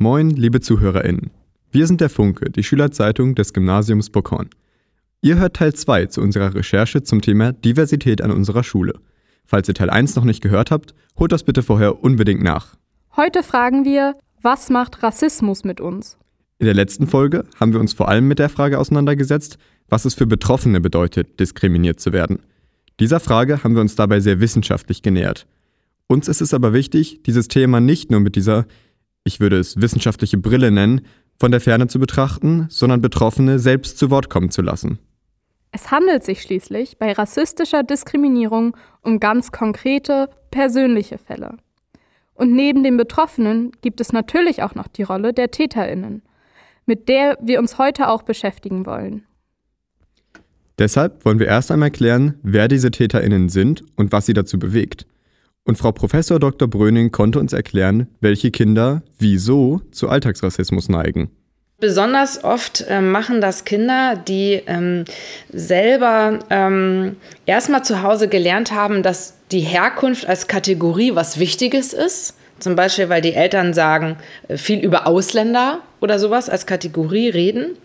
Moin, liebe ZuhörerInnen. Wir sind der Funke, die Schülerzeitung des Gymnasiums Bockhorn. Ihr hört Teil 2 zu unserer Recherche zum Thema Diversität an unserer Schule. Falls ihr Teil 1 noch nicht gehört habt, holt das bitte vorher unbedingt nach. Heute fragen wir, was macht Rassismus mit uns? In der letzten Folge haben wir uns vor allem mit der Frage auseinandergesetzt, was es für Betroffene bedeutet, diskriminiert zu werden. Dieser Frage haben wir uns dabei sehr wissenschaftlich genähert. Uns ist es aber wichtig, dieses Thema nicht nur mit dieser, ich würde es wissenschaftliche Brille nennen, von der Ferne zu betrachten, sondern Betroffene selbst zu Wort kommen zu lassen. Es handelt sich schließlich bei rassistischer Diskriminierung um ganz konkrete, persönliche Fälle. Und neben den Betroffenen gibt es natürlich auch noch die Rolle der Täterinnen, mit der wir uns heute auch beschäftigen wollen. Deshalb wollen wir erst einmal klären, wer diese Täterinnen sind und was sie dazu bewegt. Und Frau Professor Dr. Bröning konnte uns erklären, welche Kinder wieso zu Alltagsrassismus neigen. Besonders oft äh, machen das Kinder, die ähm, selber ähm, erstmal zu Hause gelernt haben, dass die Herkunft als Kategorie was Wichtiges ist. Zum Beispiel, weil die Eltern sagen, äh, viel über Ausländer oder sowas als Kategorie reden.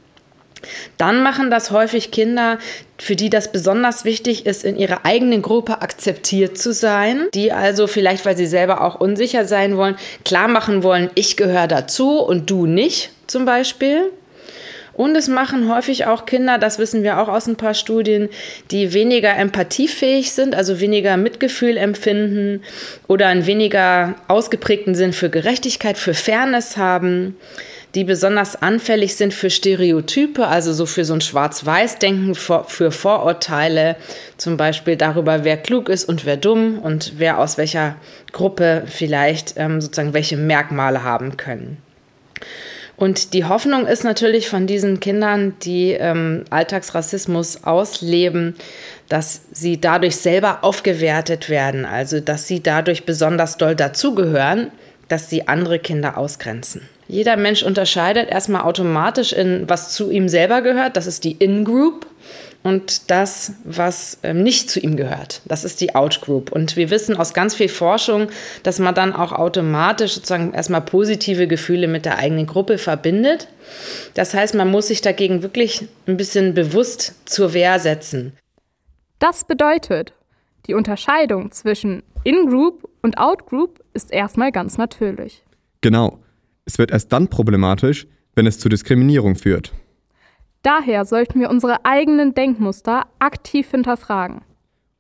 Dann machen das häufig Kinder, für die das besonders wichtig ist, in ihrer eigenen Gruppe akzeptiert zu sein, die also vielleicht, weil sie selber auch unsicher sein wollen, klar machen wollen, ich gehöre dazu und du nicht zum Beispiel. Und es machen häufig auch Kinder, das wissen wir auch aus ein paar Studien, die weniger empathiefähig sind, also weniger Mitgefühl empfinden oder einen weniger ausgeprägten Sinn für Gerechtigkeit, für Fairness haben die besonders anfällig sind für Stereotype, also so für so ein Schwarz-Weiß-Denken, für Vorurteile, zum Beispiel darüber, wer klug ist und wer dumm und wer aus welcher Gruppe vielleicht ähm, sozusagen welche Merkmale haben können. Und die Hoffnung ist natürlich von diesen Kindern, die ähm, Alltagsrassismus ausleben, dass sie dadurch selber aufgewertet werden, also dass sie dadurch besonders doll dazugehören, dass sie andere Kinder ausgrenzen. Jeder Mensch unterscheidet erstmal automatisch in, was zu ihm selber gehört, das ist die In-Group, und das, was ähm, nicht zu ihm gehört. Das ist die Out-Group. Und wir wissen aus ganz viel Forschung, dass man dann auch automatisch sozusagen erstmal positive Gefühle mit der eigenen Gruppe verbindet. Das heißt, man muss sich dagegen wirklich ein bisschen bewusst zur Wehr setzen. Das bedeutet, die Unterscheidung zwischen In-Group und Out-Group ist erstmal ganz natürlich. Genau. Es wird erst dann problematisch, wenn es zu Diskriminierung führt. Daher sollten wir unsere eigenen Denkmuster aktiv hinterfragen.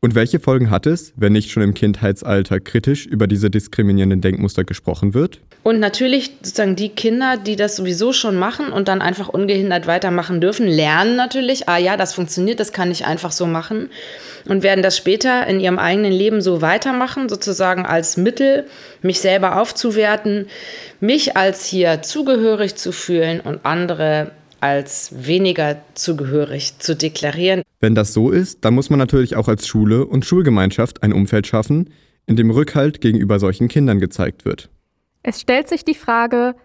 Und welche Folgen hat es, wenn nicht schon im Kindheitsalter kritisch über diese diskriminierenden Denkmuster gesprochen wird? Und natürlich sozusagen die Kinder, die das sowieso schon machen und dann einfach ungehindert weitermachen dürfen, lernen natürlich, ah ja, das funktioniert, das kann ich einfach so machen und werden das später in ihrem eigenen Leben so weitermachen, sozusagen als Mittel, mich selber aufzuwerten, mich als hier zugehörig zu fühlen und andere als weniger zugehörig zu deklarieren. Wenn das so ist, dann muss man natürlich auch als Schule und Schulgemeinschaft ein Umfeld schaffen, in dem Rückhalt gegenüber solchen Kindern gezeigt wird. Es stellt sich die Frage,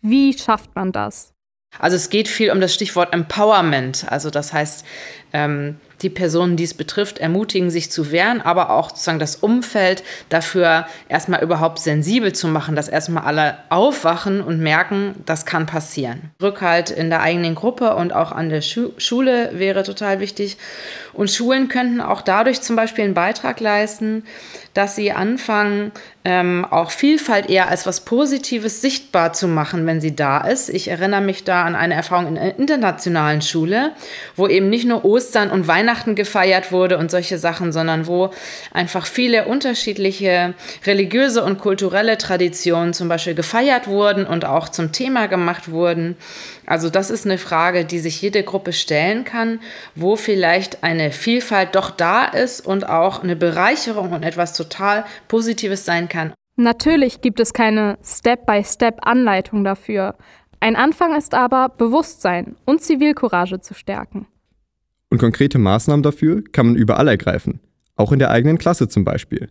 wie schafft man das? Also es geht viel um das Stichwort Empowerment. Also das heißt, ähm, die Personen, die es betrifft, ermutigen, sich zu wehren, aber auch sozusagen das Umfeld dafür erstmal überhaupt sensibel zu machen, dass erstmal alle aufwachen und merken, das kann passieren. Rückhalt in der eigenen Gruppe und auch an der Schu Schule wäre total wichtig. Und Schulen könnten auch dadurch zum Beispiel einen Beitrag leisten, dass sie anfangen, ähm, auch Vielfalt eher als was Positives sichtbar zu machen, wenn sie da ist. Ich erinnere mich da an eine Erfahrung in einer internationalen Schule, wo eben nicht nur Ostern und Weihnachten gefeiert wurde und solche Sachen, sondern wo einfach viele unterschiedliche religiöse und kulturelle Traditionen zum Beispiel gefeiert wurden und auch zum Thema gemacht wurden. Also das ist eine Frage, die sich jede Gruppe stellen kann, wo vielleicht eine Vielfalt doch da ist und auch eine Bereicherung und etwas total Positives sein kann. Natürlich gibt es keine Step-by-Step-Anleitung dafür. Ein Anfang ist aber, Bewusstsein und Zivilcourage zu stärken. Und konkrete Maßnahmen dafür kann man überall ergreifen, auch in der eigenen Klasse zum Beispiel.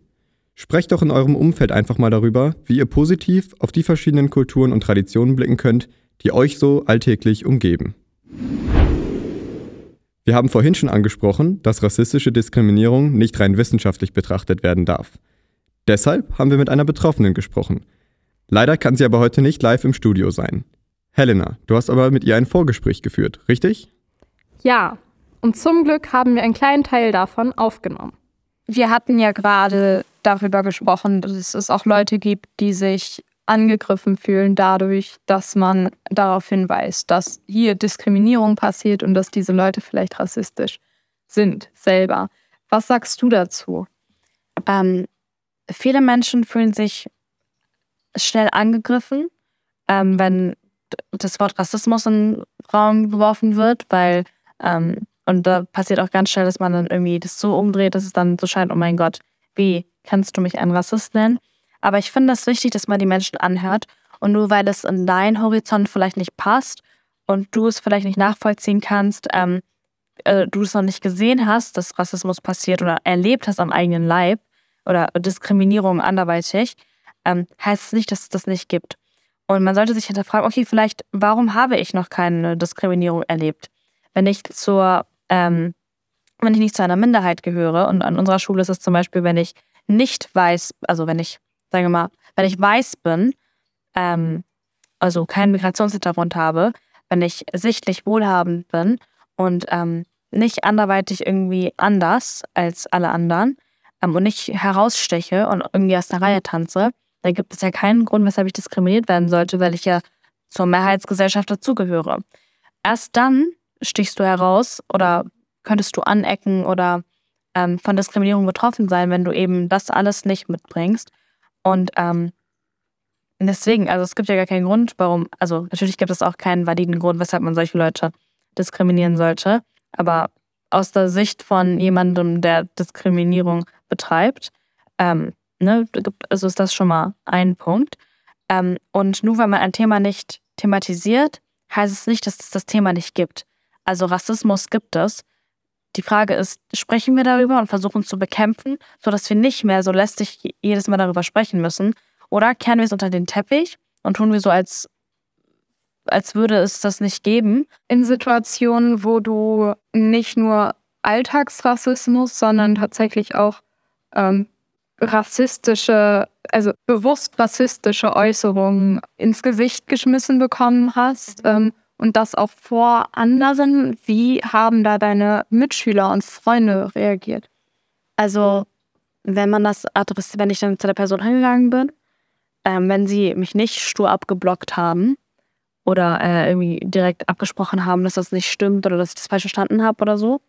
Sprecht doch in eurem Umfeld einfach mal darüber, wie ihr positiv auf die verschiedenen Kulturen und Traditionen blicken könnt, die euch so alltäglich umgeben. Wir haben vorhin schon angesprochen, dass rassistische Diskriminierung nicht rein wissenschaftlich betrachtet werden darf. Deshalb haben wir mit einer Betroffenen gesprochen. Leider kann sie aber heute nicht live im Studio sein. Helena, du hast aber mit ihr ein Vorgespräch geführt, richtig? Ja, und zum Glück haben wir einen kleinen Teil davon aufgenommen. Wir hatten ja gerade darüber gesprochen, dass es auch Leute gibt, die sich angegriffen fühlen dadurch, dass man darauf hinweist, dass hier Diskriminierung passiert und dass diese Leute vielleicht rassistisch sind selber. Was sagst du dazu? Ähm, viele Menschen fühlen sich schnell angegriffen, ähm, wenn das Wort Rassismus in den Raum geworfen wird, weil ähm, und da passiert auch ganz schnell, dass man dann irgendwie das so umdreht, dass es dann so scheint, oh mein Gott, wie kannst du mich einen Rassist nennen? Aber ich finde es wichtig, dass man die Menschen anhört. Und nur weil es in deinen Horizont vielleicht nicht passt und du es vielleicht nicht nachvollziehen kannst, ähm, äh, du es noch nicht gesehen hast, dass Rassismus passiert oder erlebt hast am eigenen Leib oder Diskriminierung anderweitig, ähm, heißt es nicht, dass es das nicht gibt. Und man sollte sich hinterfragen, okay, vielleicht, warum habe ich noch keine Diskriminierung erlebt? Wenn ich zur, ähm, wenn ich nicht zu einer Minderheit gehöre, und an unserer Schule ist es zum Beispiel, wenn ich nicht weiß, also wenn ich, sagen wir mal, wenn ich weiß bin, ähm, also keinen Migrationshintergrund habe, wenn ich sichtlich wohlhabend bin und ähm, nicht anderweitig irgendwie anders als alle anderen ähm, und nicht heraussteche und irgendwie aus der Reihe tanze, dann gibt es ja keinen Grund, weshalb ich diskriminiert werden sollte, weil ich ja zur Mehrheitsgesellschaft dazugehöre. Erst dann stichst du heraus oder könntest du anecken oder ähm, von Diskriminierung betroffen sein, wenn du eben das alles nicht mitbringst. Und ähm, deswegen, also es gibt ja gar keinen Grund, warum, also natürlich gibt es auch keinen validen Grund, weshalb man solche Leute diskriminieren sollte. Aber aus der Sicht von jemandem, der Diskriminierung betreibt, ähm, ne, also ist das schon mal ein Punkt. Ähm, und nur weil man ein Thema nicht thematisiert, heißt es nicht, dass es das Thema nicht gibt. Also Rassismus gibt es. Die Frage ist, sprechen wir darüber und versuchen es zu bekämpfen, sodass wir nicht mehr so lästig jedes Mal darüber sprechen müssen? Oder kehren wir es unter den Teppich und tun wir so, als, als würde es das nicht geben? In Situationen, wo du nicht nur Alltagsrassismus, sondern tatsächlich auch ähm, rassistische, also bewusst rassistische Äußerungen ins Gesicht geschmissen bekommen hast. Ähm, und das auch vor anderen. Wie haben da deine Mitschüler und Freunde reagiert? Also, wenn man das adressiert, wenn ich dann zu der Person hingegangen bin, ähm, wenn sie mich nicht stur abgeblockt haben oder äh, irgendwie direkt abgesprochen haben, dass das nicht stimmt oder dass ich das falsch verstanden habe oder so,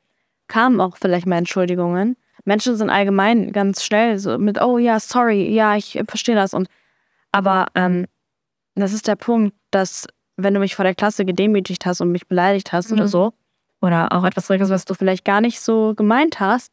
kamen auch vielleicht mal Entschuldigungen. Menschen sind allgemein ganz schnell so mit, oh ja, sorry, ja, ich verstehe das. Und aber ähm, das ist der Punkt, dass wenn du mich vor der Klasse gedemütigt hast und mich beleidigt hast mhm. oder so, oder auch etwas was du vielleicht gar nicht so gemeint hast,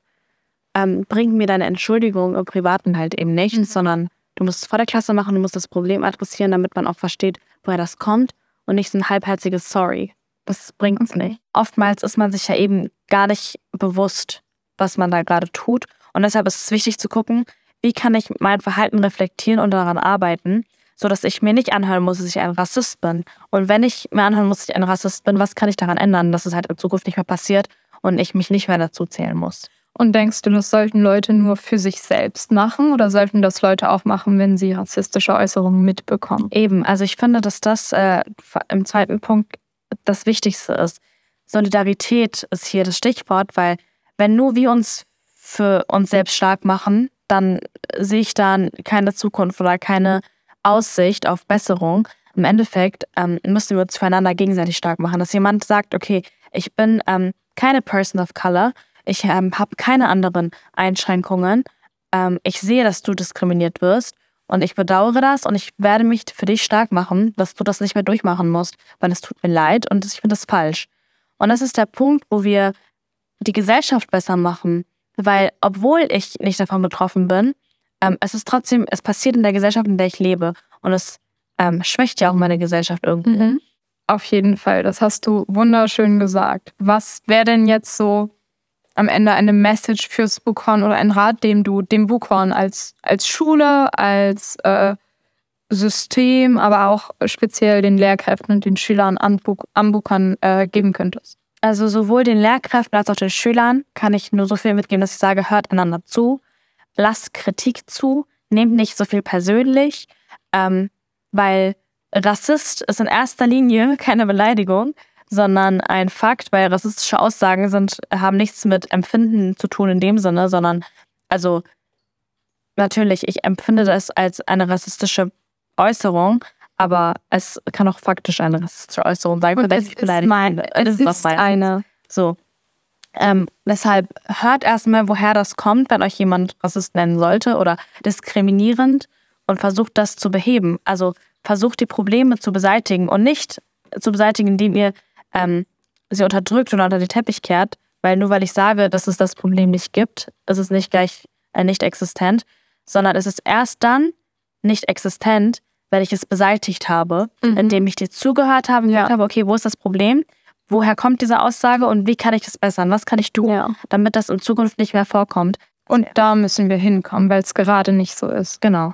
ähm, bringt mir deine Entschuldigung im Privaten halt eben nichts, mhm. sondern du musst es vor der Klasse machen, du musst das Problem adressieren, damit man auch versteht, woher das kommt und nicht so ein halbherziges Sorry. Das bringt uns okay. nicht. Oftmals ist man sich ja eben gar nicht bewusst, was man da gerade tut. Und deshalb ist es wichtig zu gucken, wie kann ich mein Verhalten reflektieren und daran arbeiten, so dass ich mir nicht anhören muss, dass ich ein Rassist bin. Und wenn ich mir anhören muss, dass ich ein Rassist bin, was kann ich daran ändern, dass es halt in Zukunft nicht mehr passiert und ich mich nicht mehr dazu zählen muss? Und denkst du, das sollten Leute nur für sich selbst machen oder sollten das Leute auch machen, wenn sie rassistische Äußerungen mitbekommen? Eben, also ich finde, dass das äh, im zweiten Punkt das Wichtigste ist. Solidarität ist hier das Stichwort, weil wenn nur wir uns für uns selbst stark machen, dann sehe ich dann keine Zukunft oder keine Aussicht auf Besserung. Im Endeffekt ähm, müssen wir uns füreinander gegenseitig stark machen. Dass jemand sagt, okay, ich bin ähm, keine Person of Color, ich ähm, habe keine anderen Einschränkungen, ähm, ich sehe, dass du diskriminiert wirst und ich bedauere das und ich werde mich für dich stark machen, dass du das nicht mehr durchmachen musst, weil es tut mir leid und ich finde das falsch. Und das ist der Punkt, wo wir die Gesellschaft besser machen, weil obwohl ich nicht davon betroffen bin, ähm, es ist trotzdem, es passiert in der Gesellschaft, in der ich lebe. Und es ähm, schwächt ja auch meine Gesellschaft irgendwie. Mhm. Auf jeden Fall, das hast du wunderschön gesagt. Was wäre denn jetzt so am Ende eine Message fürs Buchhorn oder ein Rat, den du dem Buchhorn als, als Schule, als äh, System, aber auch speziell den Lehrkräften und den Schülern am, Buch, am Buchhorn äh, geben könntest? Also sowohl den Lehrkräften als auch den Schülern kann ich nur so viel mitgeben, dass ich sage, hört einander zu, lasst Kritik zu, nehmt nicht so viel persönlich. Ähm, weil Rassist ist in erster Linie keine Beleidigung, sondern ein Fakt, weil rassistische Aussagen sind, haben nichts mit Empfinden zu tun in dem Sinne, sondern also natürlich, ich empfinde das als eine rassistische Äußerung, aber es kann auch faktisch eine rassistische Äußerung sein. Und es ist, mein, es ist, ist eine. So. Ähm, deshalb hört erstmal, woher das kommt, wenn euch jemand Rassist nennen sollte oder diskriminierend und versucht das zu beheben. Also versucht die Probleme zu beseitigen und nicht zu beseitigen, indem ihr ähm, sie unterdrückt oder unter den Teppich kehrt, weil nur weil ich sage, dass es das Problem nicht gibt, ist es nicht gleich äh, nicht existent, sondern es ist erst dann nicht existent, wenn ich es beseitigt habe, mhm. indem ich dir zugehört habe und ja. gesagt habe, okay, wo ist das Problem? Woher kommt diese Aussage und wie kann ich das bessern? Was kann ich tun, ja. damit das in Zukunft nicht mehr vorkommt? Und da müssen wir hinkommen, weil es gerade nicht so ist. Genau.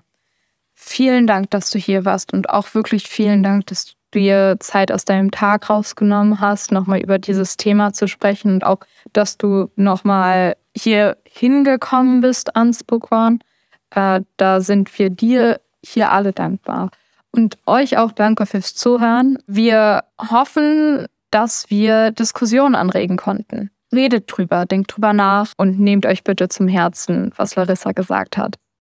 Vielen Dank, dass du hier warst und auch wirklich vielen Dank, dass du dir Zeit aus deinem Tag rausgenommen hast, nochmal über dieses Thema zu sprechen und auch, dass du nochmal hier hingekommen bist ans Bookrun. Äh, da sind wir dir hier alle dankbar. Und euch auch danke fürs Zuhören. Wir hoffen, dass wir Diskussionen anregen konnten. Redet drüber, denkt drüber nach und nehmt euch bitte zum Herzen, was Larissa gesagt hat.